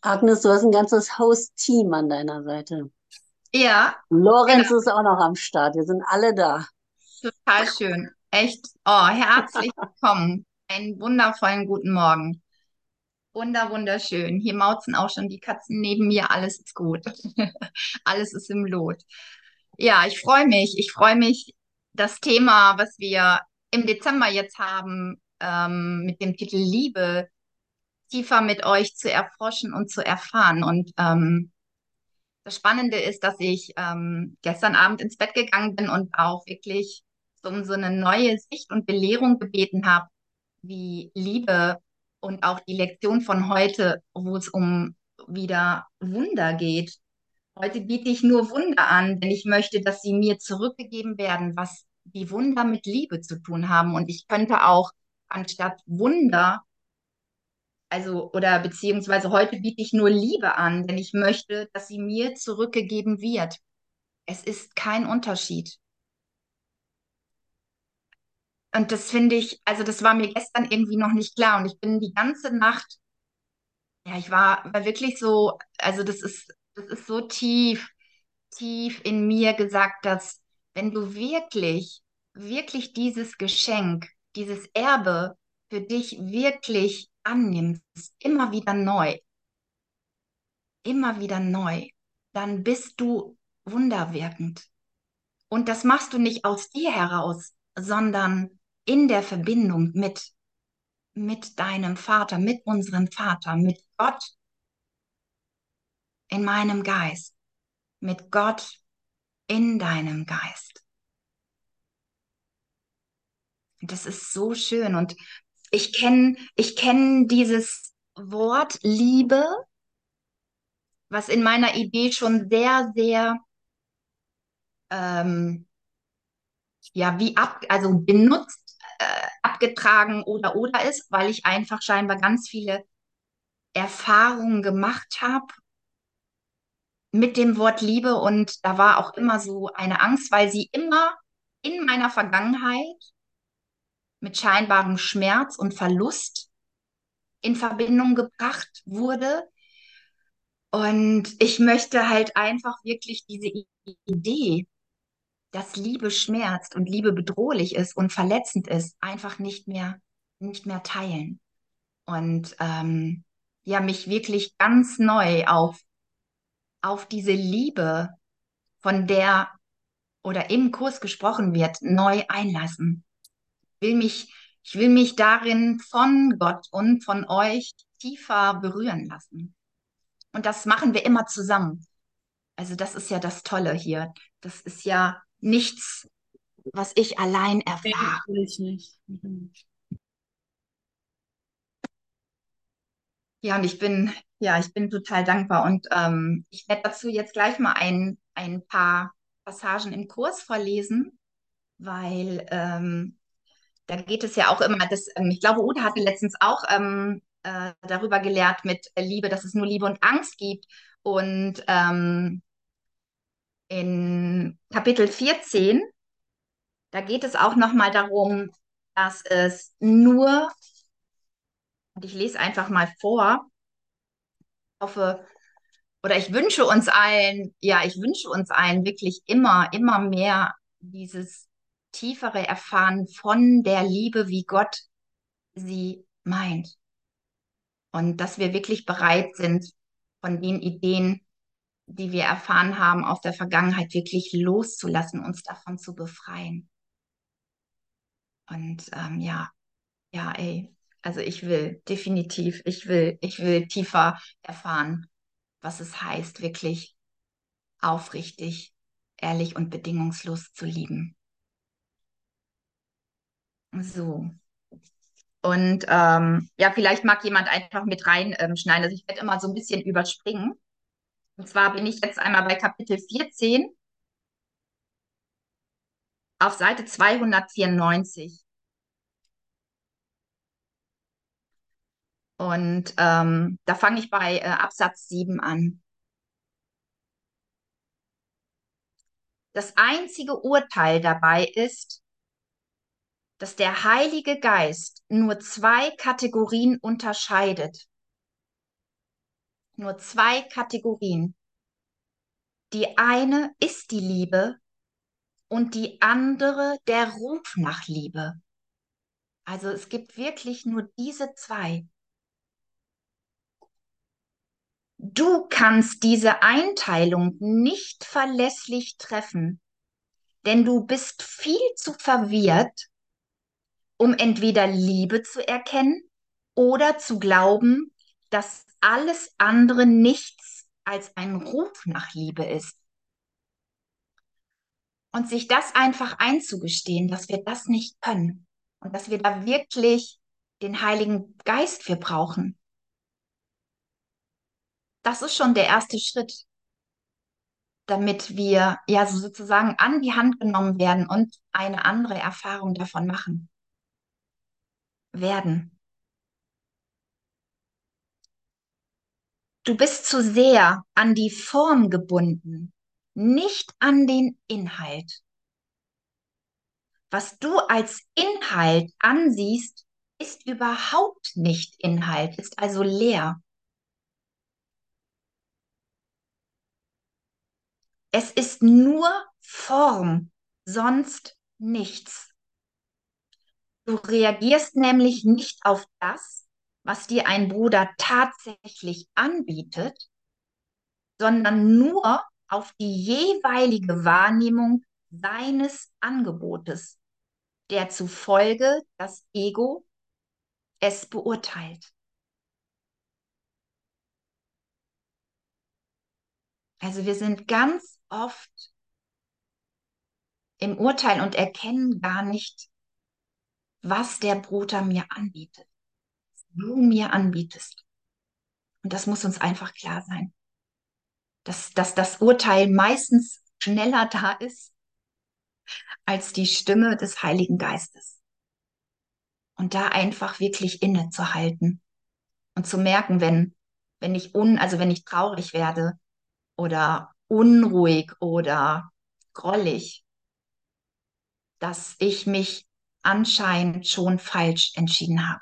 Agnes, du hast ein ganzes Host-Team an deiner Seite. Ja, genau, Lorenz ist auch noch am Start. Wir sind alle da. total schön. Echt. Oh, herzlich willkommen. Einen wundervollen guten Morgen. Wunder, wunderschön. Hier mauzen auch schon die Katzen neben mir. Alles ist gut. Alles ist im Lot. Ja, ich freue mich. Ich freue mich, das Thema, was wir im Dezember jetzt haben, ähm, mit dem Titel Liebe, tiefer mit euch zu erforschen und zu erfahren. Und ähm, Das Spannende ist, dass ich ähm, gestern Abend ins Bett gegangen bin und auch wirklich um so eine neue Sicht und Belehrung gebeten habe, wie Liebe und auch die Lektion von heute, wo es um wieder Wunder geht. Heute biete ich nur Wunder an, denn ich möchte, dass sie mir zurückgegeben werden, was die Wunder mit Liebe zu tun haben. Und ich könnte auch anstatt Wunder also, oder beziehungsweise heute biete ich nur Liebe an, denn ich möchte, dass sie mir zurückgegeben wird. Es ist kein Unterschied. Und das finde ich, also das war mir gestern irgendwie noch nicht klar. Und ich bin die ganze Nacht, ja, ich war, war wirklich so, also das ist, das ist so tief, tief in mir gesagt, dass wenn du wirklich, wirklich dieses Geschenk, dieses Erbe für dich wirklich annimmst, immer wieder neu, immer wieder neu, dann bist du wunderwirkend. Und das machst du nicht aus dir heraus, sondern in der Verbindung mit, mit deinem Vater, mit unserem Vater, mit Gott in meinem Geist, mit Gott in deinem Geist. Das ist so schön. Und ich kenne ich kenn dieses Wort Liebe, was in meiner Idee schon sehr, sehr ähm, ja, wie ab, also benutzt, äh, abgetragen oder oder ist, weil ich einfach scheinbar ganz viele Erfahrungen gemacht habe mit dem Wort Liebe. Und da war auch immer so eine Angst, weil sie immer in meiner Vergangenheit mit scheinbarem Schmerz und Verlust in Verbindung gebracht wurde. Und ich möchte halt einfach wirklich diese Idee dass Liebe schmerzt und Liebe bedrohlich ist und verletzend ist, einfach nicht mehr, nicht mehr teilen. Und ähm, ja, mich wirklich ganz neu auf, auf diese Liebe, von der oder im Kurs gesprochen wird, neu einlassen. Will mich, ich will mich darin von Gott und von euch tiefer berühren lassen. Und das machen wir immer zusammen. Also das ist ja das Tolle hier. Das ist ja nichts, was ich allein erfahre. natürlich nicht. Mhm. Ja, und ich bin, ja, ich bin total dankbar. Und ähm, ich werde dazu jetzt gleich mal ein, ein paar Passagen im Kurs vorlesen, weil ähm, da geht es ja auch immer, das, ähm, ich glaube, Ude hatte letztens auch ähm, äh, darüber gelehrt mit Liebe, dass es nur Liebe und Angst gibt. Und ähm, in Kapitel 14, da geht es auch nochmal darum, dass es nur, und ich lese einfach mal vor, hoffe, oder ich wünsche uns allen, ja, ich wünsche uns allen wirklich immer, immer mehr dieses tiefere Erfahren von der Liebe, wie Gott sie meint. Und dass wir wirklich bereit sind, von den Ideen, die wir erfahren haben aus der Vergangenheit, wirklich loszulassen, uns davon zu befreien. Und ähm, ja, ja, ey, also ich will definitiv, ich will, ich will tiefer erfahren, was es heißt, wirklich aufrichtig, ehrlich und bedingungslos zu lieben. So. Und ähm, ja, vielleicht mag jemand einfach mit reinschneiden. Ähm, also ich werde immer so ein bisschen überspringen. Und zwar bin ich jetzt einmal bei Kapitel 14 auf Seite 294. Und ähm, da fange ich bei äh, Absatz 7 an. Das einzige Urteil dabei ist, dass der Heilige Geist nur zwei Kategorien unterscheidet. nur zwei Kategorien. Die eine ist die Liebe und die andere der Ruf nach Liebe. Also es gibt wirklich nur diese zwei. Du kannst diese Einteilung nicht verlässlich treffen, denn du bist viel zu verwirrt, um entweder Liebe zu erkennen oder zu glauben, dass alles andere nichts als ein Ruf nach Liebe ist. Und sich das einfach einzugestehen, dass wir das nicht können und dass wir da wirklich den Heiligen Geist für brauchen. Das ist schon der erste Schritt, damit wir ja sozusagen an die Hand genommen werden und eine andere Erfahrung davon machen werden. Du bist zu sehr an die Form gebunden, nicht an den Inhalt. Was du als Inhalt ansiehst, ist überhaupt nicht Inhalt, ist also leer. Es ist nur Form, sonst nichts. Du reagierst nämlich nicht auf das, was dir ein Bruder tatsächlich anbietet, sondern nur auf die jeweilige Wahrnehmung seines Angebotes, der zufolge das Ego es beurteilt. Also wir sind ganz oft im Urteil und erkennen gar nicht, was der Bruder mir anbietet, du mir anbietest. Und das muss uns einfach klar sein, dass, dass das Urteil meistens schneller da ist als die Stimme des Heiligen Geistes. Und da einfach wirklich innezuhalten und zu merken, wenn, wenn ich un, also wenn ich traurig werde oder unruhig oder grollig, dass ich mich anscheinend schon falsch entschieden habe.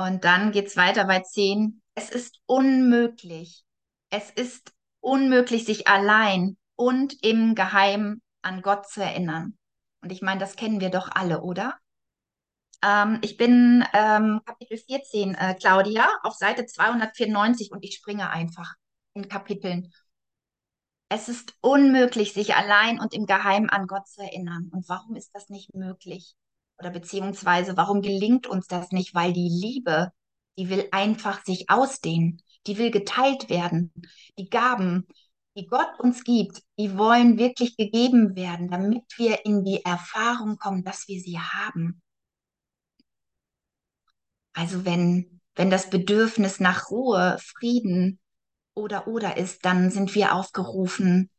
Und dann geht es weiter bei 10. Es ist unmöglich. Es ist unmöglich, sich allein und im Geheimen an Gott zu erinnern. Und ich meine, das kennen wir doch alle, oder? Ähm, ich bin ähm, Kapitel 14, äh, Claudia, auf Seite 294 und ich springe einfach in Kapiteln. Es ist unmöglich, sich allein und im Geheimen an Gott zu erinnern. Und warum ist das nicht möglich? Oder beziehungsweise, warum gelingt uns das nicht? Weil die Liebe, die will einfach sich ausdehnen, die will geteilt werden. Die Gaben, die Gott uns gibt, die wollen wirklich gegeben werden, damit wir in die Erfahrung kommen, dass wir sie haben. Also wenn, wenn das Bedürfnis nach Ruhe, Frieden oder oder ist, dann sind wir aufgerufen,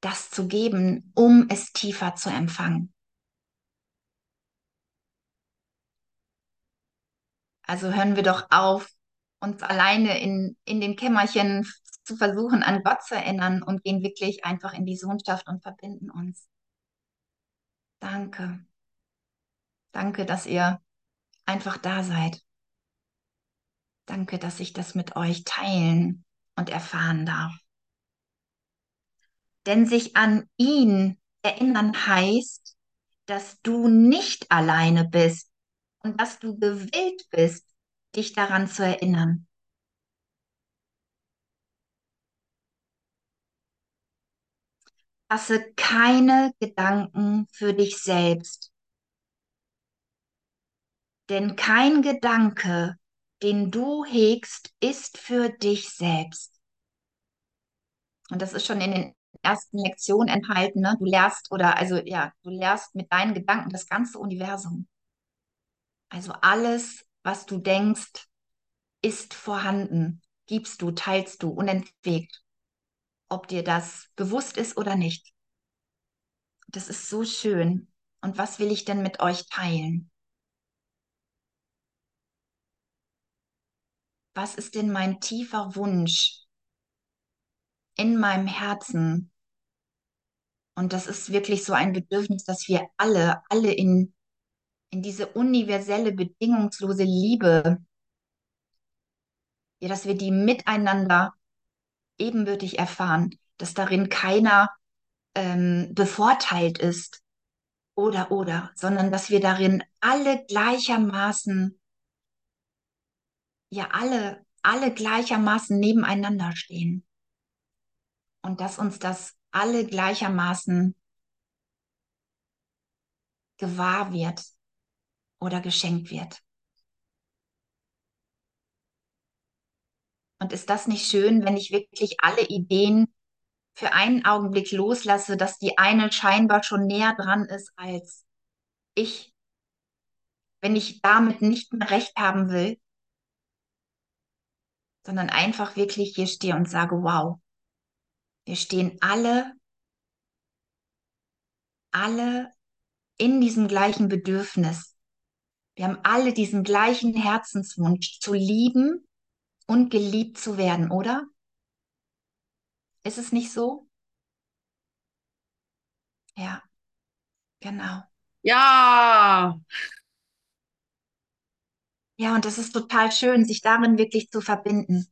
das zu geben, um es tiefer zu empfangen. Also hören wir doch auf, uns alleine in, in den Kämmerchen zu versuchen, an Gott zu erinnern und gehen wirklich einfach in die Sohnschaft und verbinden uns. Danke. Danke, dass ihr einfach da seid. Danke, dass ich das mit euch teilen und erfahren darf. Denn sich an ihn erinnern heißt, dass du nicht alleine bist und dass du gewillt bist, dich daran zu erinnern. Fasse keine Gedanken für dich selbst. Denn kein Gedanke, den du hegst, ist für dich selbst. Und das ist schon in den ersten Lektionen enthalten. Ne? Du lehrst oder also ja, du lehrst mit deinen Gedanken das ganze Universum. Also alles, was du denkst, ist vorhanden, gibst du, teilst du, unentwegt. ob dir das bewusst ist oder nicht. Das ist so schön. Und was will ich denn mit euch teilen? Was ist denn mein tiefer Wunsch in meinem Herzen? Und das ist wirklich so ein Bedürfnis, dass wir alle, alle in, in diese universelle, bedingungslose Liebe, ja, dass wir die miteinander ebenbürtig erfahren, dass darin keiner ähm, bevorteilt ist oder oder, sondern dass wir darin alle gleichermaßen, ja, alle, alle gleichermaßen nebeneinander stehen. Und dass uns das alle gleichermaßen gewahr wird oder geschenkt wird. Und ist das nicht schön, wenn ich wirklich alle Ideen für einen Augenblick loslasse, dass die eine scheinbar schon näher dran ist als ich, wenn ich damit nicht mehr recht haben will, sondern einfach wirklich hier stehe und sage, wow, wir stehen alle, alle in diesem gleichen Bedürfnis. Wir haben alle diesen gleichen Herzenswunsch zu lieben und geliebt zu werden, oder? Ist es nicht so? Ja, genau. Ja, Ja, und das ist total schön, sich darin wirklich zu verbinden.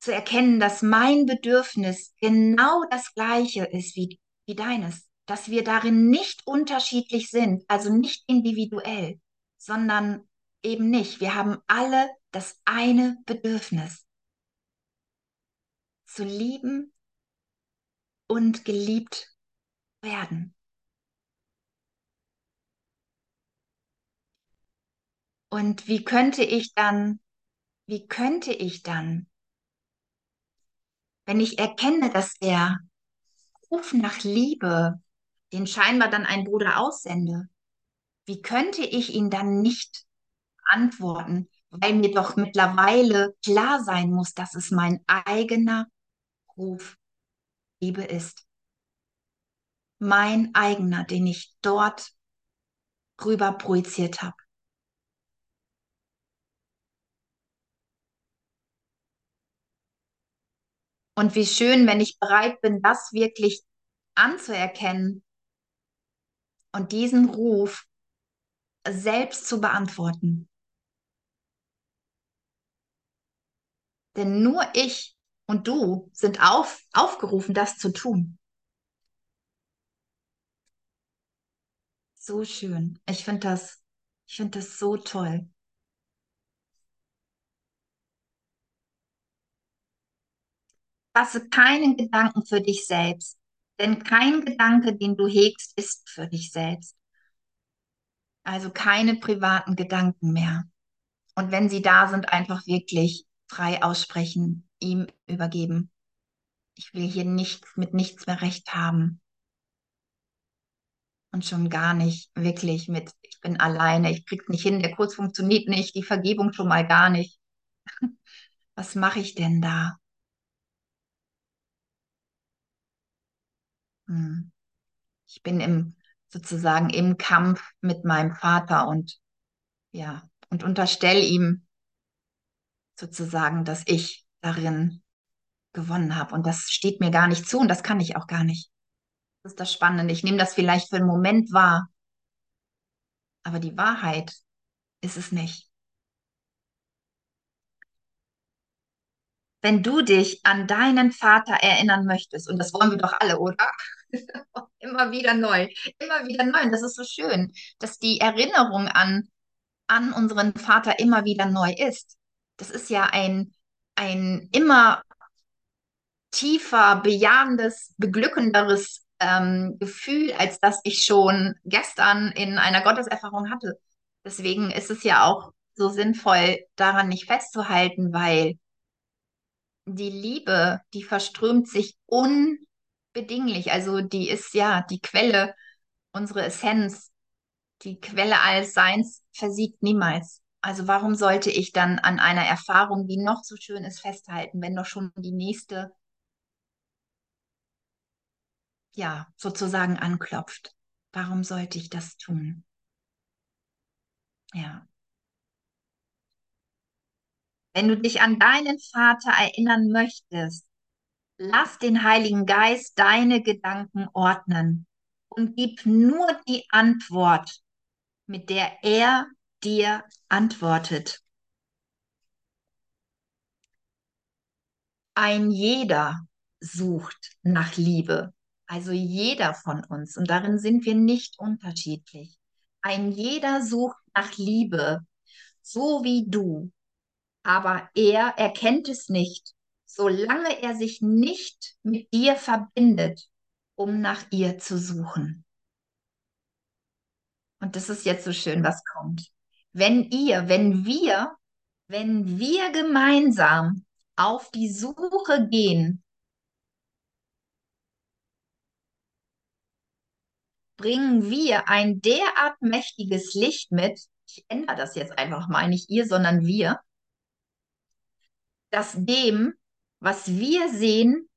Zu erkennen, dass mein Bedürfnis genau das gleiche ist wie, wie deines. Dass wir darin nicht unterschiedlich sind, also nicht individuell, sondern eben nicht. Wir haben alle das eine Bedürfnis. Zu lieben und geliebt werden. Und wie könnte ich dann, wie könnte ich dann, wenn ich erkenne, dass der Ruf nach Liebe, den scheinbar dann ein Bruder aussende, wie könnte ich ihn dann nicht antworten, weil mir doch mittlerweile klar sein muss, dass es mein eigener Ruf Liebe ist. Mein eigener, den ich dort rüber projiziert habe. Und wie schön, wenn ich bereit bin, das wirklich anzuerkennen und diesen Ruf selbst zu beantworten. Denn nur ich und du sind auf, aufgerufen, das zu tun. So schön. Ich finde das, ich finde das so toll. Fasse keinen Gedanken für dich selbst, denn kein Gedanke, den du hegst, ist für dich selbst. Also keine privaten Gedanken mehr. Und wenn sie da sind, einfach wirklich frei aussprechen, ihm übergeben. Ich will hier nichts mit nichts mehr recht haben. Und schon gar nicht wirklich mit, ich bin alleine, ich krieg's nicht hin, der Kurs funktioniert nicht, die Vergebung schon mal gar nicht. Was mache ich denn da? Ich bin im, sozusagen im Kampf mit meinem Vater und ja, und unterstelle ihm sozusagen, dass ich darin gewonnen habe. Und das steht mir gar nicht zu und das kann ich auch gar nicht. Das ist das Spannende. Ich nehme das vielleicht für einen Moment wahr, aber die Wahrheit ist es nicht. Wenn du dich an deinen Vater erinnern möchtest, und das wollen wir doch alle, oder? immer wieder neu, immer wieder neu. Und das ist so schön, dass die Erinnerung an, an unseren Vater immer wieder neu ist. Das ist ja ein, ein immer tiefer, bejahendes, beglückenderes ähm, Gefühl, als das ich schon gestern in einer Gotteserfahrung hatte. Deswegen ist es ja auch so sinnvoll, daran nicht festzuhalten, weil die Liebe, die verströmt sich unbedinglich. Also die ist ja die Quelle, unsere Essenz, die Quelle alles Seins versiegt niemals. Also warum sollte ich dann an einer Erfahrung, die noch so schön ist, festhalten, wenn doch schon die nächste ja, sozusagen anklopft. Warum sollte ich das tun? Ja. Wenn du dich an deinen Vater erinnern möchtest, lass den Heiligen Geist deine Gedanken ordnen und gib nur die Antwort, mit der er dir antwortet. Ein jeder sucht nach Liebe, also jeder von uns, und darin sind wir nicht unterschiedlich. Ein jeder sucht nach Liebe, so wie du, aber er erkennt es nicht, solange er sich nicht mit dir verbindet, um nach ihr zu suchen. Und das ist jetzt so schön, was kommt. Wenn ihr, wenn wir, wenn wir gemeinsam auf die Suche gehen, bringen wir ein derart mächtiges Licht mit, ich ändere das jetzt einfach mal, nicht ihr, sondern wir, dass dem, was wir sehen,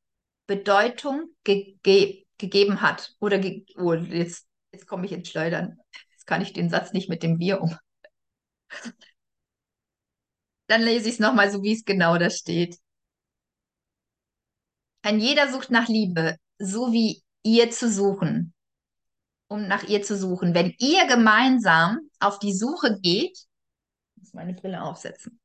Bedeutung ge ge gegeben hat. Oder ge oh, jetzt, jetzt komme ich ins Schleudern. Jetzt kann ich den Satz nicht mit dem Wir um. Dann lese ich es nochmal so, wie es genau da steht. Ein jeder sucht nach Liebe, so wie ihr zu suchen, um nach ihr zu suchen. Wenn ihr gemeinsam auf die Suche geht, muss meine Brille aufsetzen.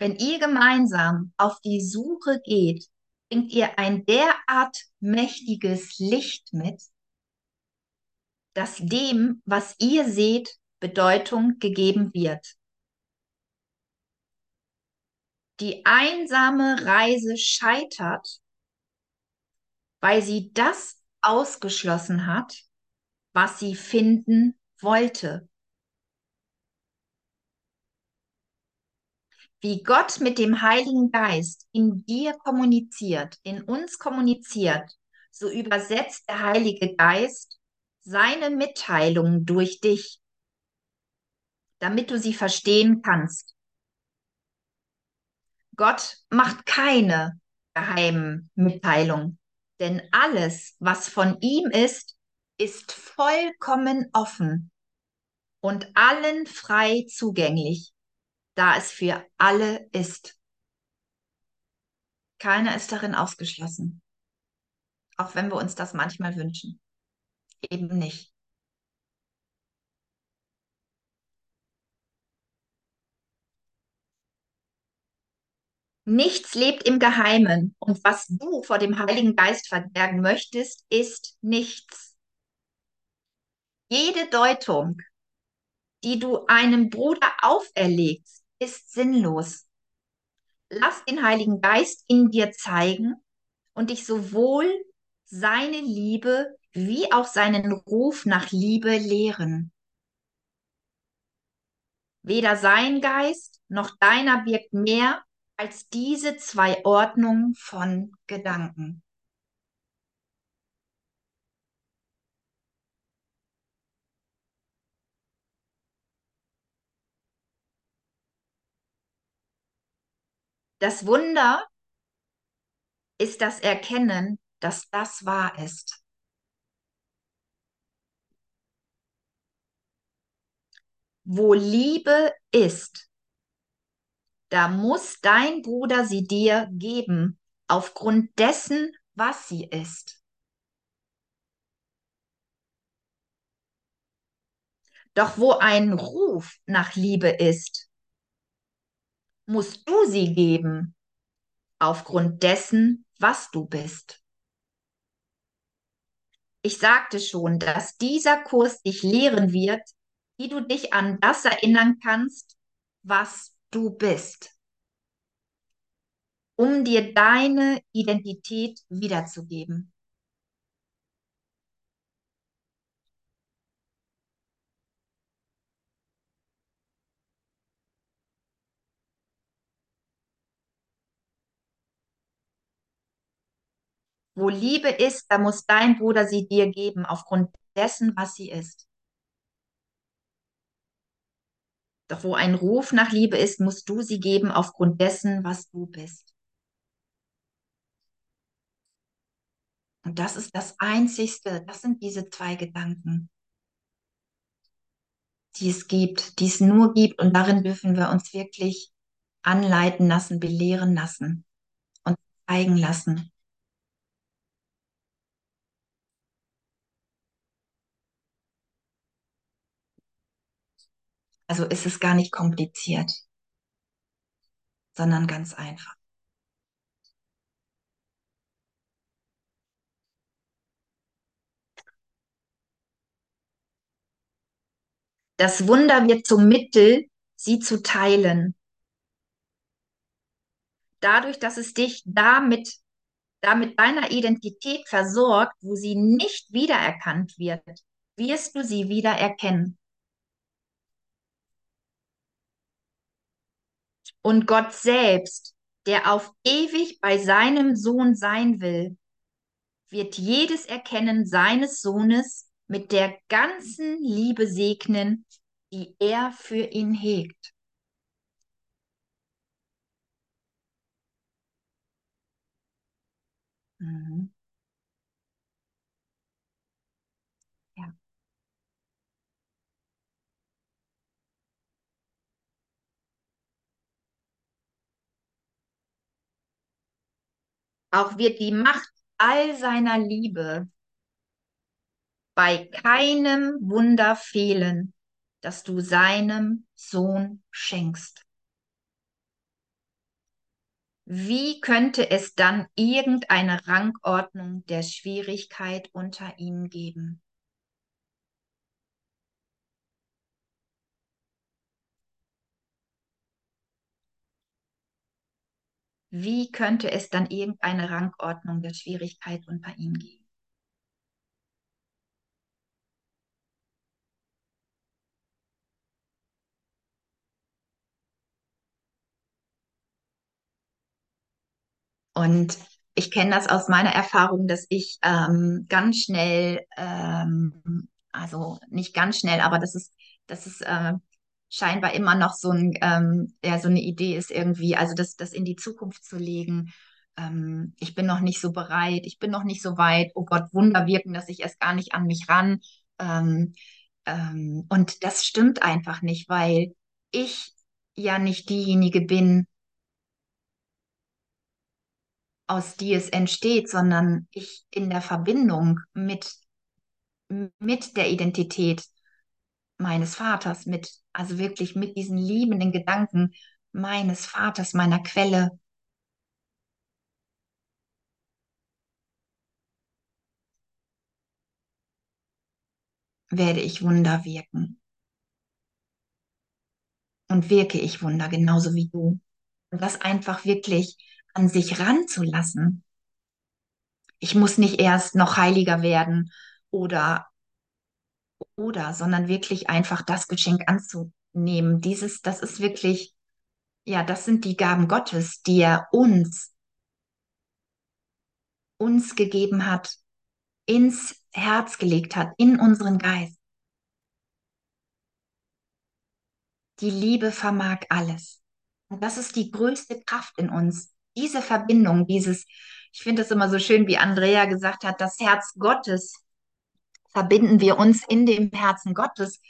Wenn ihr gemeinsam auf die Suche geht, bringt ihr ein derart mächtiges Licht mit, dass dem, was ihr seht, Bedeutung gegeben wird. Die einsame Reise scheitert, weil sie das ausgeschlossen hat, was sie finden wollte. Wie Gott mit dem Heiligen Geist in dir kommuniziert, in uns kommuniziert, so übersetzt der Heilige Geist seine Mitteilungen durch dich, damit du sie verstehen kannst. Gott macht keine geheimen Mitteilungen, denn alles, was von ihm ist, ist vollkommen offen und allen frei zugänglich, da es für alle ist. Keiner ist darin ausgeschlossen, auch wenn wir uns das manchmal wünschen. Eben nicht. Nichts lebt im Geheimen und was du vor dem Heiligen Geist verbergen möchtest, ist nichts. Jede Deutung, die du einem Bruder auferlegst, ist sinnlos. Lass den Heiligen Geist in dir zeigen und dich sowohl seine Liebe wie auch seinen Ruf nach Liebe lehren. Weder sein Geist noch deiner wirkt mehr als diese zwei Ordnungen von Gedanken. Das Wunder ist das Erkennen, dass das wahr ist. Wo Liebe ist, da muss dein Bruder sie dir geben, aufgrund dessen, was sie ist. Doch wo ein Ruf nach Liebe ist, musst du sie geben, aufgrund dessen, was du bist. Ich sagte schon, dass dieser Kurs dich lehren wird, wie du dich an das erinnern kannst, was du bist, um dir deine Identität wiederzugeben. Wo Liebe ist, da muss dein Bruder sie dir geben, aufgrund dessen, was sie ist. Doch wo ein Ruf nach Liebe ist, musst du sie geben aufgrund dessen, was du bist. Und das ist das Einzigste, das sind diese zwei Gedanken, die es gibt, die es nur gibt. Und darin dürfen wir uns wirklich anleiten lassen, belehren lassen und zeigen lassen. Also ist es gar nicht kompliziert, sondern ganz einfach. Das Wunder wird zum Mittel, sie zu teilen. Dadurch, dass es dich damit, damit deiner Identität versorgt, wo sie nicht wiedererkannt wird, wirst du sie wieder Und Gott selbst, der auf ewig bei seinem Sohn sein will, wird jedes Erkennen seines Sohnes mit der ganzen Liebe segnen, die er für ihn hegt. Mhm. Auch wird die Macht all seiner Liebe bei keinem Wunder fehlen, das du seinem Sohn schenkst. Wie könnte es dann irgendeine Rangordnung der Schwierigkeit unter ihnen geben? Wie könnte es dann irgendeine Rangordnung der Schwierigkeit unter ihnen geben? Und ich kenne das aus meiner Erfahrung, dass ich ähm, ganz schnell, ähm, also nicht ganz schnell, aber das ist, das ist äh, scheinbar immer noch so ein, ähm, ja, so eine Idee ist irgendwie, also das, das in die Zukunft zu legen. Ähm, ich bin noch nicht so bereit, ich bin noch nicht so weit. Oh Gott, Wunder wirken, dass ich erst gar nicht an mich ran. Ähm, ähm, und das stimmt einfach nicht, weil ich ja nicht diejenige bin, aus die es entsteht, sondern ich in der Verbindung mit, mit der Identität meines Vaters, mit, also wirklich mit diesen liebenden Gedanken meines Vaters, meiner Quelle. werde ich Wunder wirken. Und wirke ich Wunder genauso wie du. Und das einfach wirklich an sich ranzulassen. Ich muss nicht erst noch heiliger werden oder oder, sondern wirklich einfach das Geschenk anzunehmen. Dieses, das ist wirklich, ja, das sind die Gaben Gottes, die er uns, uns gegeben hat, ins Herz gelegt hat, in unseren Geist. Die Liebe vermag alles. Und das ist die größte Kraft in uns. Diese Verbindung, dieses, ich finde es immer so schön, wie Andrea gesagt hat, das Herz Gottes verbinden wir uns in dem Herzen Gottes,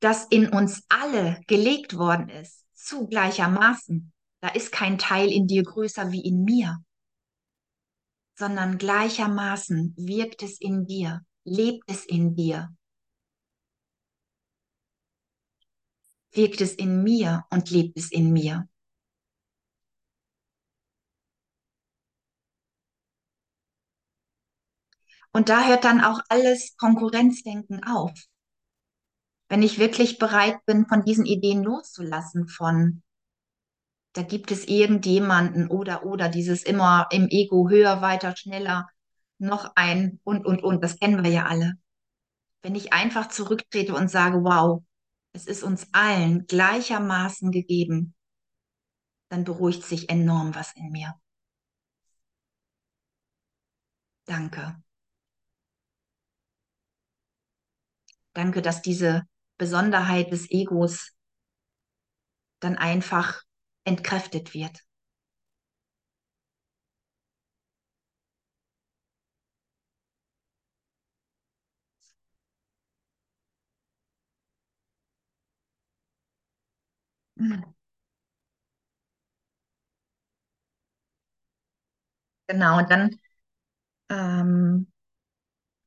das in uns alle gelegt worden ist, zu gleichermaßen. Da ist kein Teil in dir größer wie in mir, sondern gleichermaßen wirkt es in dir, lebt es in dir, wirkt es in mir und lebt es in mir. Und da hört dann auch alles Konkurrenzdenken auf. Wenn ich wirklich bereit bin, von diesen Ideen loszulassen, von da gibt es irgendjemanden oder oder dieses immer im Ego höher, weiter, schneller, noch ein und und und, das kennen wir ja alle. Wenn ich einfach zurücktrete und sage, wow, es ist uns allen gleichermaßen gegeben, dann beruhigt sich enorm was in mir. Danke. Danke, dass diese Besonderheit des Egos dann einfach entkräftet wird. Genau, dann ähm,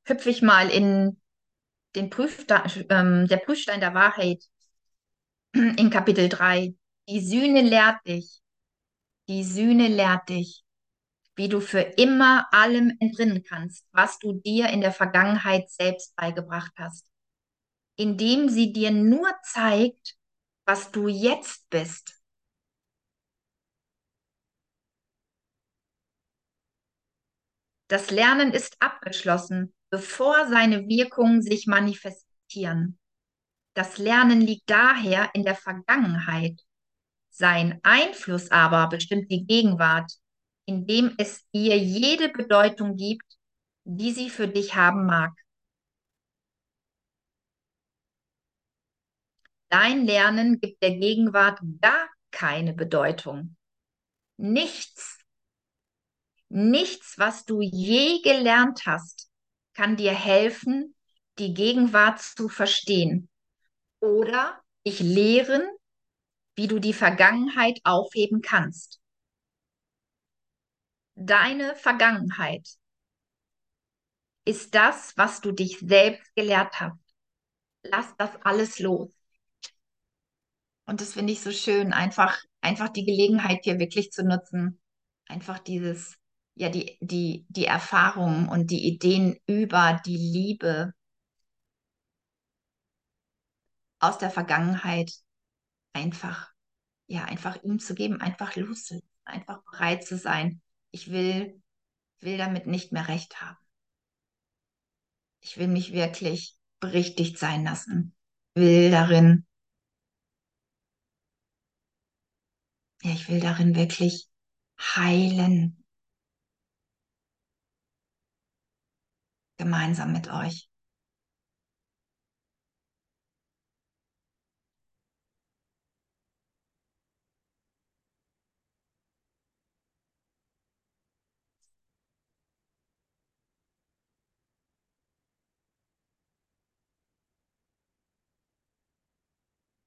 hüpfe ich mal in den Prüfstein, ähm, der Prüfstein der Wahrheit in Kapitel 3. Die Sühne lehrt dich, die Sühne lehrt dich, wie du für immer allem entrinnen kannst, was du dir in der Vergangenheit selbst beigebracht hast, indem sie dir nur zeigt, was du jetzt bist. Das Lernen ist abgeschlossen, bevor seine Wirkungen sich manifestieren. Das Lernen liegt daher in der Vergangenheit. Sein Einfluss aber bestimmt die Gegenwart, indem es ihr jede Bedeutung gibt, die sie für dich haben mag. Dein Lernen gibt der Gegenwart gar keine Bedeutung. Nichts, nichts, was du je gelernt hast, kann dir helfen, die Gegenwart zu verstehen oder dich lehren, wie du die Vergangenheit aufheben kannst. Deine Vergangenheit ist das, was du dich selbst gelehrt hast. Lass das alles los. Und das finde ich so schön, einfach, einfach die Gelegenheit hier wirklich zu nutzen, einfach dieses, ja, die, die, die Erfahrungen und die Ideen über die Liebe aus der Vergangenheit einfach, ja, einfach ihm zu geben, einfach loszulassen, einfach bereit zu sein. Ich will, will damit nicht mehr recht haben. Ich will mich wirklich berichtigt sein lassen, will darin Ja, ich will darin wirklich heilen. Gemeinsam mit euch.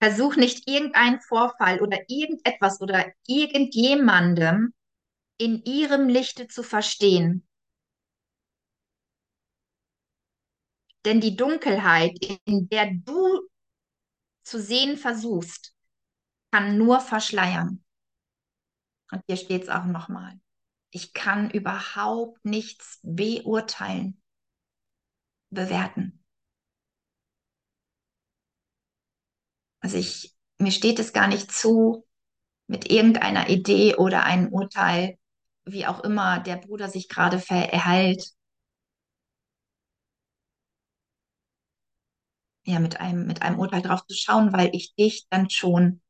Versuch nicht irgendeinen Vorfall oder irgendetwas oder irgendjemandem in ihrem Lichte zu verstehen. Denn die Dunkelheit, in der du zu sehen versuchst, kann nur verschleiern. Und hier steht es auch nochmal. Ich kann überhaupt nichts beurteilen, bewerten. Also ich, mir steht es gar nicht zu, mit irgendeiner Idee oder einem Urteil, wie auch immer der Bruder sich gerade verhält, ja, mit einem, mit einem Urteil drauf zu schauen, weil ich dich dann schon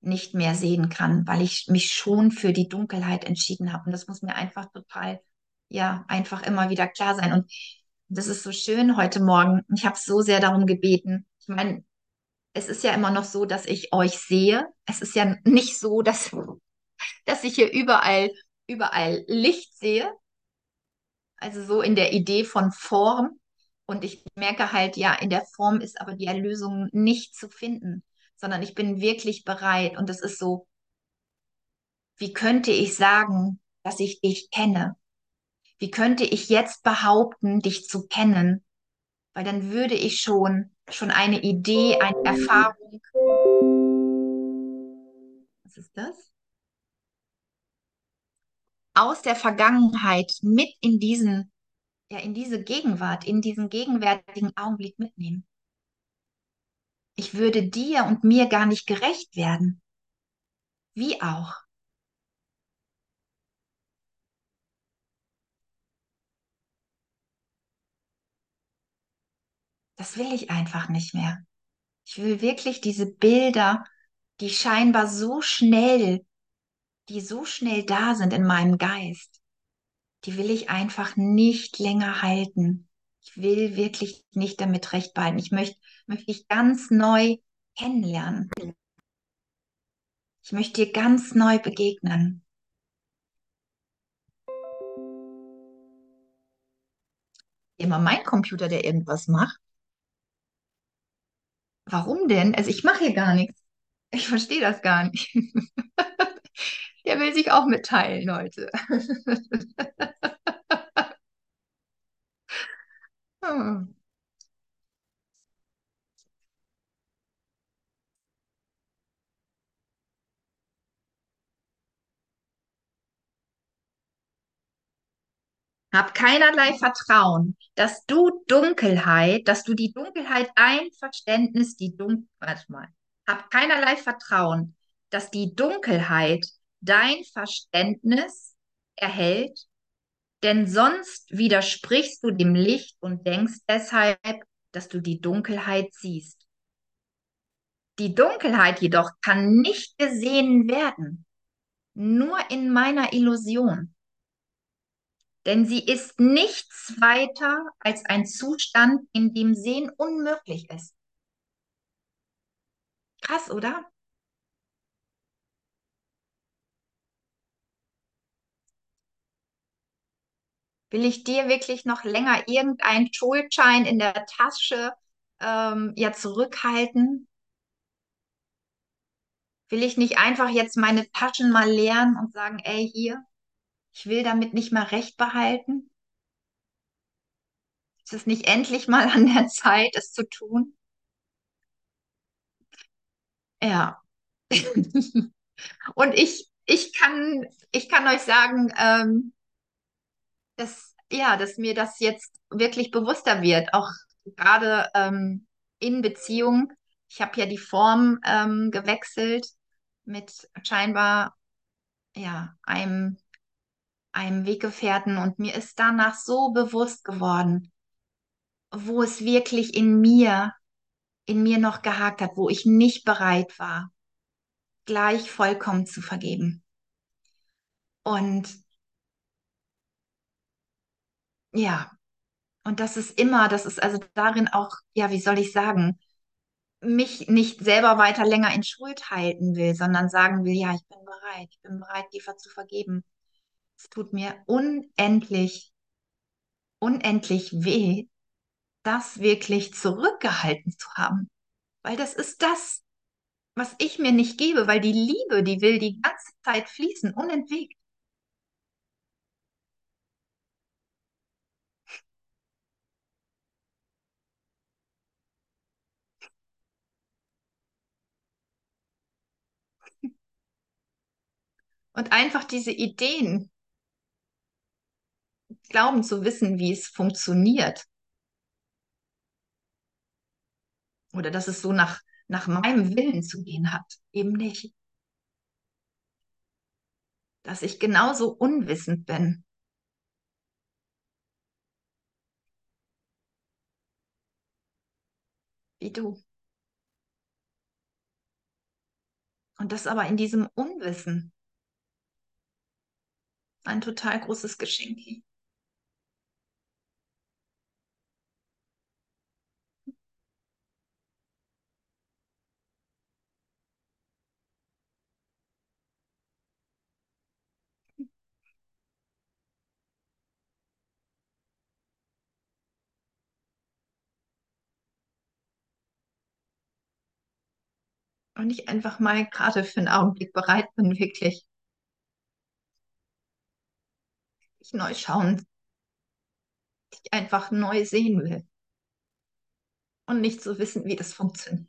nicht mehr sehen kann, weil ich mich schon für die Dunkelheit entschieden habe. Und das muss mir einfach total, ja, einfach immer wieder klar sein. Und das ist so schön heute Morgen. Ich habe so sehr darum gebeten. Ich meine, es ist ja immer noch so, dass ich euch sehe. Es ist ja nicht so, dass, dass ich hier überall, überall Licht sehe. Also so in der Idee von Form. Und ich merke halt, ja, in der Form ist aber die Erlösung nicht zu finden, sondern ich bin wirklich bereit. Und es ist so, wie könnte ich sagen, dass ich dich kenne? Wie könnte ich jetzt behaupten, dich zu kennen? Weil dann würde ich schon schon eine Idee, eine Erfahrung. Was ist das? Aus der Vergangenheit mit in diesen, ja, in diese Gegenwart, in diesen gegenwärtigen Augenblick mitnehmen. Ich würde dir und mir gar nicht gerecht werden. Wie auch. Das will ich einfach nicht mehr. Ich will wirklich diese Bilder, die scheinbar so schnell, die so schnell da sind in meinem Geist, die will ich einfach nicht länger halten. Ich will wirklich nicht damit recht behalten. Ich möchte, möchte ich ganz neu kennenlernen. Ich möchte dir ganz neu begegnen. Immer mein Computer, der irgendwas macht. Warum denn? Also ich mache hier gar nichts. Ich verstehe das gar nicht. Der will sich auch mitteilen, Leute. Hm. Hab keinerlei Vertrauen, dass du Dunkelheit, dass du die Dunkelheit, dein Verständnis, die Dunkelheit, warte mal. Hab keinerlei Vertrauen, dass die Dunkelheit dein Verständnis erhält, denn sonst widersprichst du dem Licht und denkst deshalb, dass du die Dunkelheit siehst. Die Dunkelheit jedoch kann nicht gesehen werden, nur in meiner Illusion denn sie ist nichts weiter als ein Zustand, in dem Sehen unmöglich ist. Krass, oder? Will ich dir wirklich noch länger irgendeinen Schuldschein in der Tasche ähm, ja zurückhalten? Will ich nicht einfach jetzt meine Taschen mal leeren und sagen, ey, hier, ich will damit nicht mal recht behalten? Ist es nicht endlich mal an der Zeit, es zu tun? Ja. Und ich, ich kann, ich kann euch sagen, ähm, dass, ja, dass mir das jetzt wirklich bewusster wird, auch gerade ähm, in Beziehung. Ich habe ja die Form ähm, gewechselt mit scheinbar ja, einem, einem Weggefährten und mir ist danach so bewusst geworden, wo es wirklich in mir, in mir noch gehakt hat, wo ich nicht bereit war, gleich vollkommen zu vergeben. Und ja, und das ist immer, das ist also darin auch, ja, wie soll ich sagen, mich nicht selber weiter länger in Schuld halten will, sondern sagen will, ja, ich bin bereit, ich bin bereit, dir zu vergeben. Es tut mir unendlich, unendlich weh, das wirklich zurückgehalten zu haben. Weil das ist das, was ich mir nicht gebe, weil die Liebe, die will die ganze Zeit fließen, unentwegt. Und einfach diese Ideen, glauben zu wissen, wie es funktioniert. Oder dass es so nach, nach meinem Willen zu gehen hat. Eben nicht. Dass ich genauso unwissend bin. Wie du. Und das aber in diesem Unwissen ein total großes Geschenk. Und ich einfach mal gerade für einen Augenblick bereit bin, wirklich ich neu schauen, ich einfach neu sehen will und nicht so wissen, wie das funktioniert.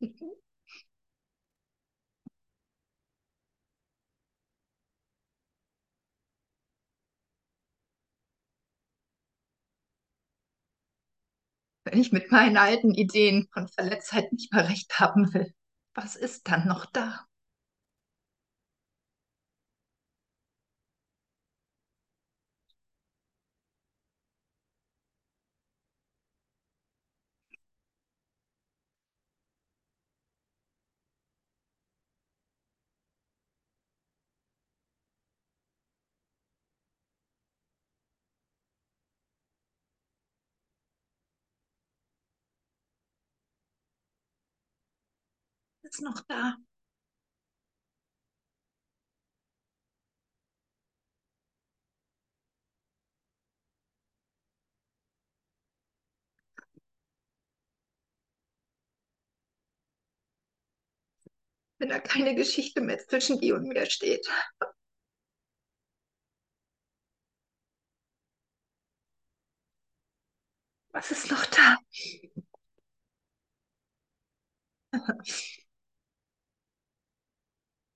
Wenn ich mit meinen alten Ideen von Verletztheit nicht mehr recht haben will, was ist dann noch da? Noch da. Wenn da keine Geschichte mehr zwischen dir und mir steht. Was ist noch da?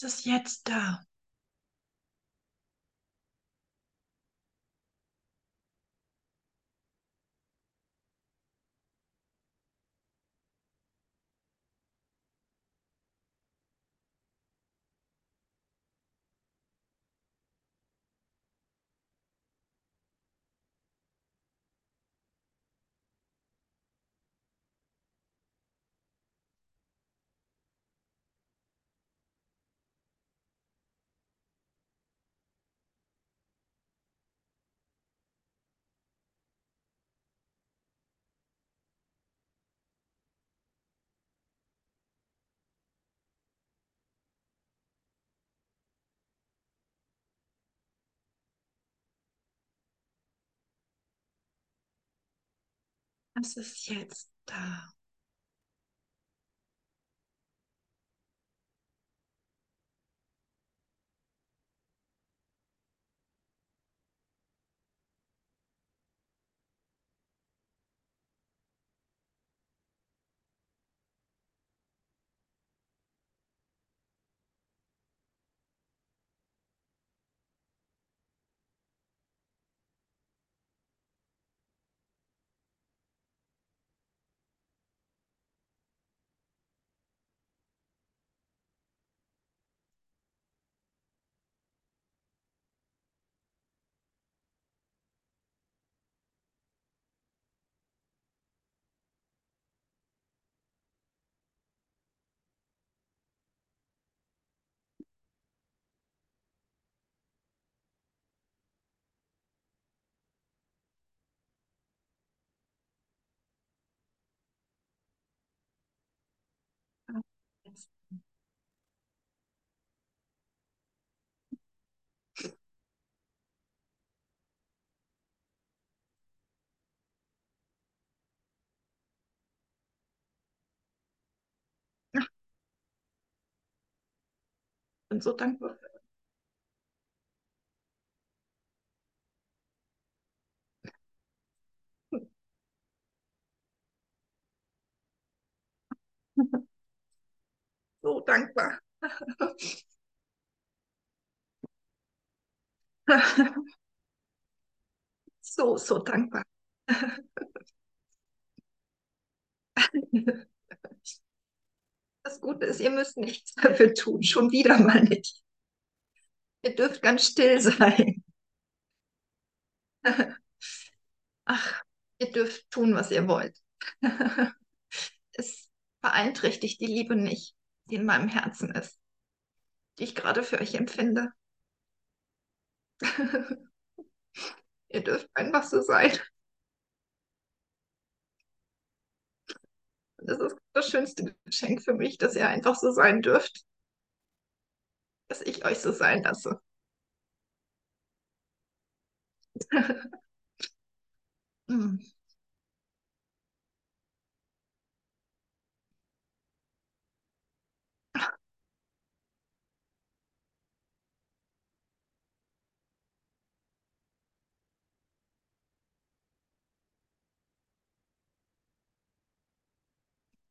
Es ist jetzt da. Es ist jetzt da. Bin so dankbar. So dankbar. So, so dankbar. Das Gute ist, ihr müsst nichts dafür tun, schon wieder mal nicht. Ihr dürft ganz still sein. Ach, ihr dürft tun, was ihr wollt. Es beeinträchtigt die Liebe nicht, die in meinem Herzen ist, die ich gerade für euch empfinde. Ihr dürft einfach so sein. Das ist das schönste Geschenk für mich, dass ihr einfach so sein dürft, dass ich euch so sein lasse. Mm,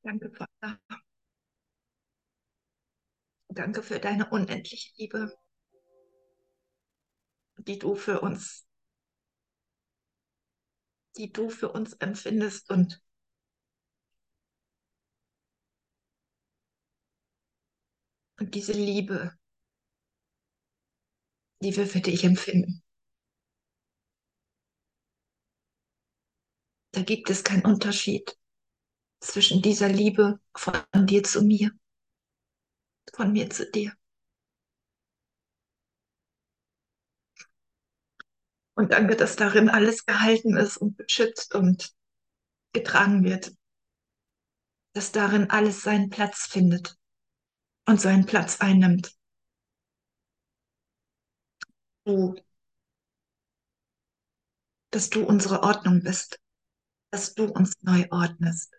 Danke, Vater. Danke für deine unendliche Liebe, die du für uns, die du für uns empfindest und, und diese Liebe, die wir für dich empfinden. Da gibt es keinen Unterschied zwischen dieser Liebe von dir zu mir, von mir zu dir. Und danke, dass darin alles gehalten ist und beschützt und getragen wird, dass darin alles seinen Platz findet und seinen Platz einnimmt. Du, dass du unsere Ordnung bist, dass du uns neu ordnest.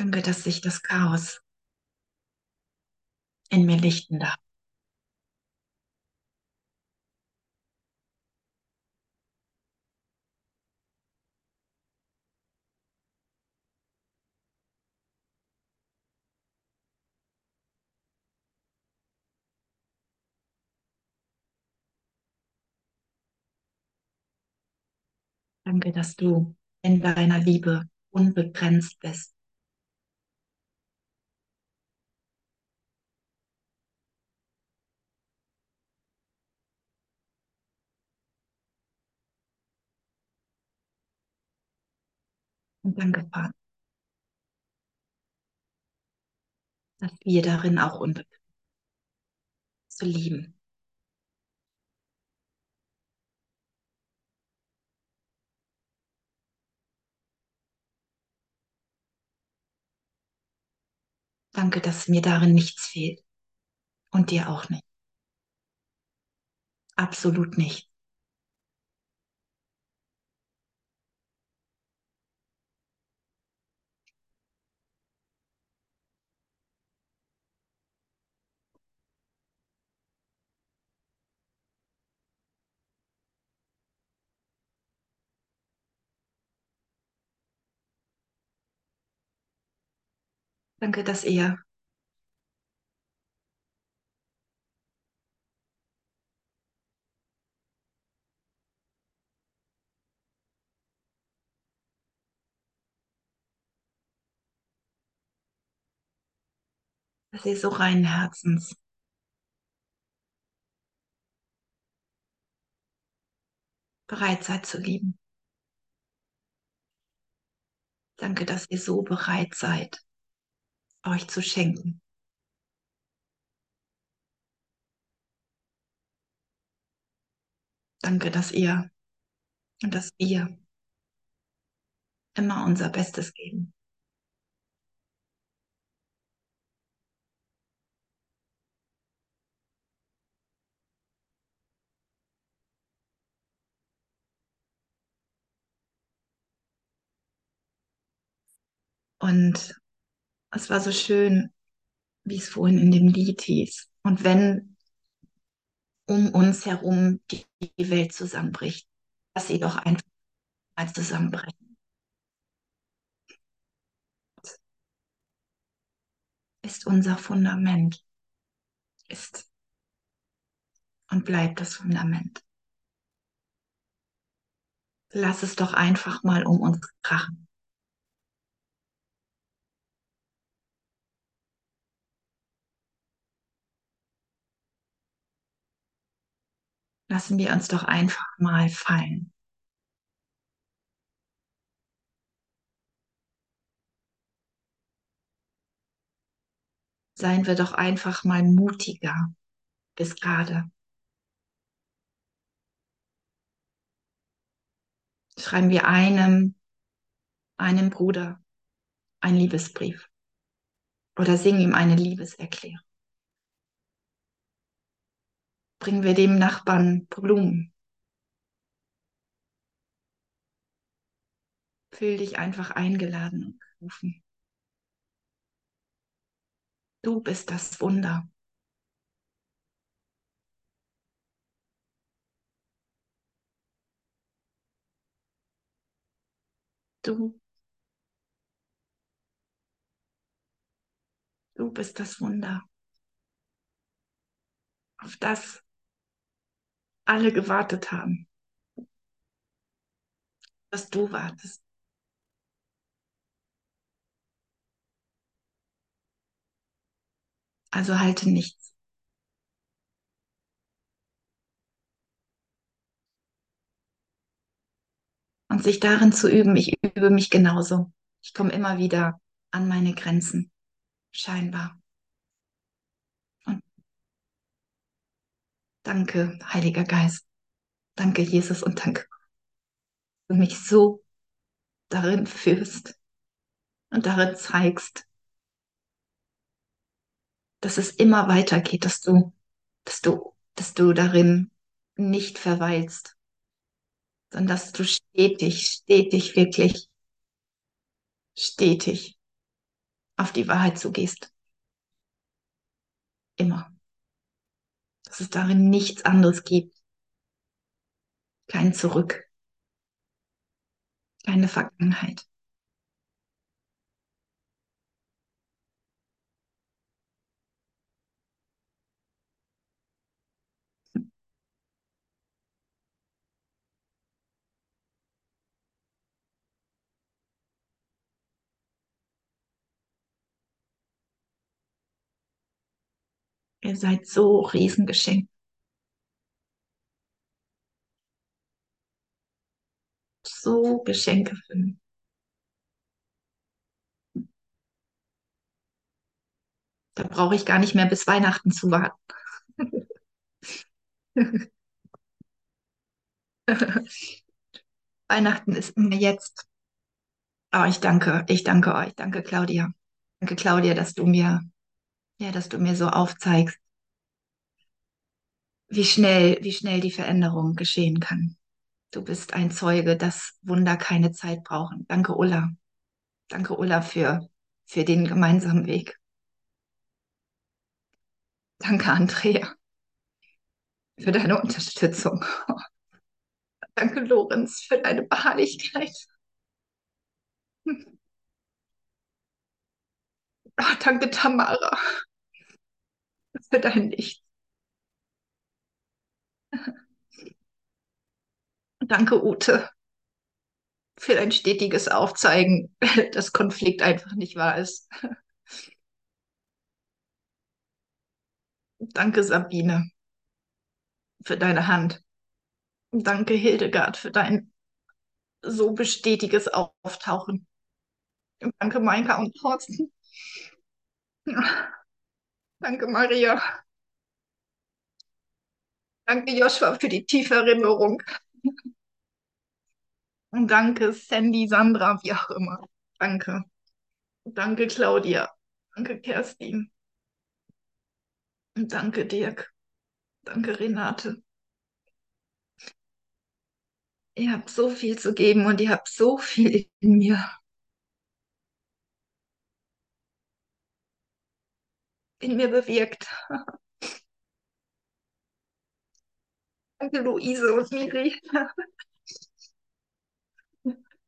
Danke, dass sich das Chaos in mir lichten darf. Danke, dass du in deiner Liebe unbegrenzt bist. Und danke, Vater, dass wir darin auch unbegrenzt zu lieben. Danke, dass mir darin nichts fehlt und dir auch nicht. Absolut nicht. Danke, dass ihr dass ihr so reinen Herzens. Bereit seid zu lieben. Danke, dass ihr so bereit seid, euch zu schenken. Danke, dass ihr und dass wir immer unser Bestes geben. Und es war so schön, wie es vorhin in dem Lied hieß. Und wenn um uns herum die Welt zusammenbricht, dass sie doch einfach mal zusammenbrechen. Ist unser Fundament, ist und bleibt das Fundament. Lass es doch einfach mal um uns krachen. Lassen wir uns doch einfach mal fallen. Seien wir doch einfach mal mutiger bis gerade. Schreiben wir einem, einem Bruder einen Liebesbrief. oder sing ihm eine Liebeserklärung. Bringen wir dem Nachbarn Blumen. Fühl dich einfach eingeladen und gerufen. Du bist das Wunder. Du, du bist das Wunder, auf das alle gewartet haben, dass du wartest. Also halte nichts. Und sich darin zu üben, ich übe mich genauso. Ich komme immer wieder an meine Grenzen, scheinbar. Danke, Heiliger Geist. Danke, Jesus, und danke, dass du mich so darin führst und darin zeigst, dass es immer weitergeht, dass du, dass du, dass du darin nicht verweilst, sondern dass du stetig, stetig, wirklich stetig auf die Wahrheit zugehst. Immer. Dass es darin nichts anderes gibt. Kein Zurück. Keine Vergangenheit. Ihr seid so Riesengeschenk. So Geschenke mich. Da brauche ich gar nicht mehr bis Weihnachten zu warten. Weihnachten ist immer jetzt. Aber ich danke, ich danke euch, danke Claudia. Danke Claudia, dass du mir, ja, dass du mir so aufzeigst, wie schnell, wie schnell die Veränderung geschehen kann. Du bist ein Zeuge, dass Wunder keine Zeit brauchen. Danke Ulla. Danke Ulla für, für den gemeinsamen Weg. Danke Andrea für deine Unterstützung. Danke Lorenz für deine Beharrlichkeit. Oh, danke Tamara für dein Licht. Danke Ute für dein stetiges Aufzeigen, dass Konflikt einfach nicht wahr ist. Danke Sabine für deine Hand. Danke Hildegard für dein so bestetiges Auftauchen. Danke Maika und Thorsten. Danke Maria. Danke Joshua für die tiefe Erinnerung. Und danke Sandy, Sandra, wie auch immer. Danke. Danke Claudia. Danke Kerstin. Und danke Dirk. Danke Renate. Ihr habt so viel zu geben und ihr habt so viel in mir. In mir bewirkt. Danke Luise und Miri.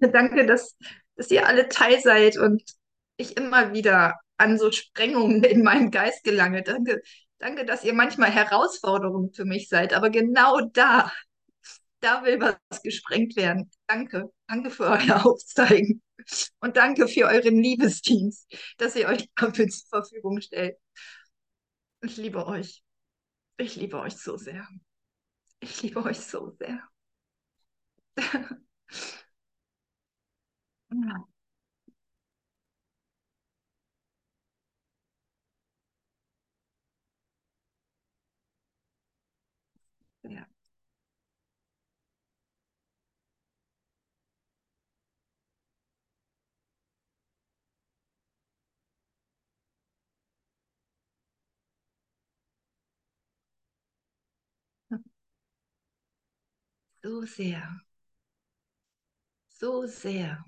Danke, dass, dass ihr alle Teil seid und ich immer wieder an so Sprengungen in meinem Geist gelange. Danke, danke, dass ihr manchmal Herausforderungen für mich seid, aber genau da, da will was gesprengt werden. Danke, danke für euer Aufzeigen und danke für euren Liebesdienst, dass ihr euch dafür zur Verfügung stellt. Ich liebe euch. Ich liebe euch so sehr. Ich liebe euch so sehr. Ja. So sehr, so sehr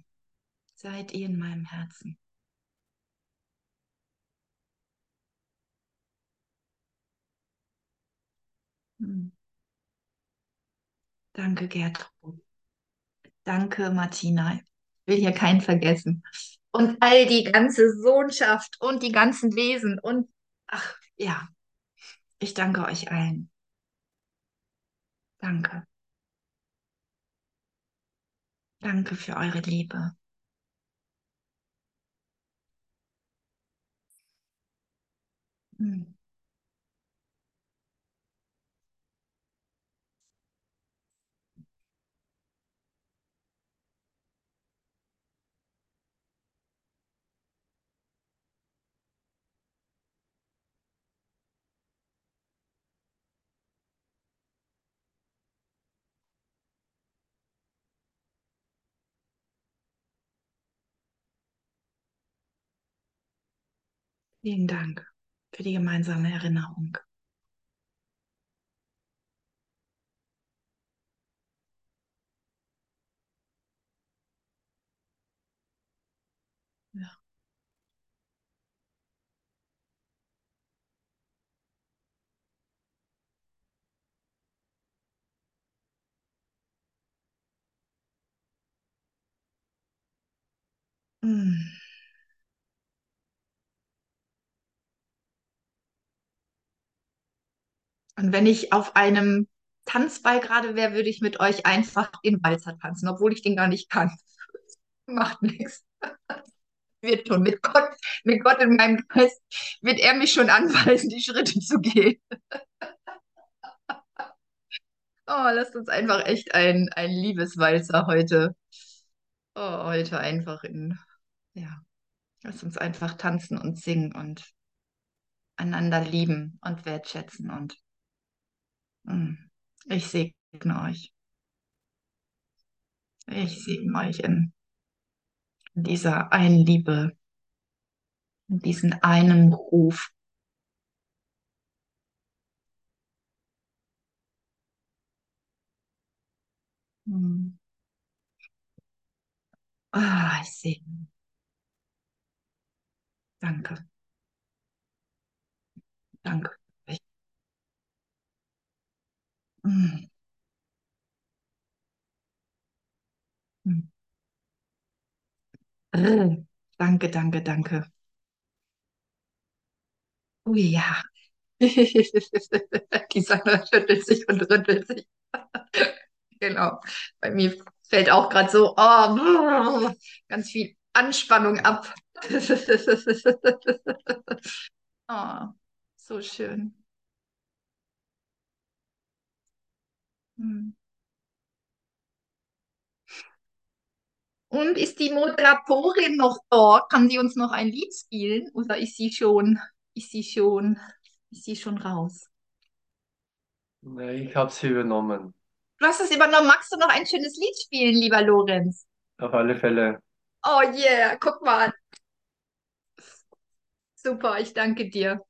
seid ihr in meinem Herzen. Hm. Danke, Gertrud. Danke, Martina. Ich will hier keinen vergessen. Und all die ganze Sohnschaft und die ganzen Wesen und ach ja, ich danke euch allen. Danke. Danke für eure Liebe. Hm. Vielen Dank für die gemeinsame Erinnerung. Ja. Hm. Und wenn ich auf einem Tanzball gerade wäre, würde ich mit euch einfach den Walzer tanzen, obwohl ich den gar nicht kann. Macht nichts. Wird schon mit Gott, mit Gott in meinem Geist, wird er mich schon anweisen, die Schritte zu gehen. Oh, lasst uns einfach echt ein, ein Liebeswalzer heute. Oh, heute einfach in, ja, lasst uns einfach tanzen und singen und einander lieben und wertschätzen und ich segne euch. Ich segne euch in dieser einen Liebe, in diesen einen Ruf. Mm. Ah, ich segne. Danke. Danke. Äh, Danke, danke, danke. Oh ja. Die Sarah schüttelt sich und rüttelt sich. Genau. Bei mir fällt auch gerade so oh, ganz viel Anspannung ab. Oh, so schön. Hm. Und ist die Moderatorin noch da? Kann sie uns noch ein Lied spielen? Oder ist sie schon, ist sie schon, ist sie schon raus? Nee, ich habe sie übernommen. Du hast es übernommen. Magst du noch ein schönes Lied spielen, lieber Lorenz? Auf alle Fälle. Oh yeah, guck mal. Super, ich danke dir.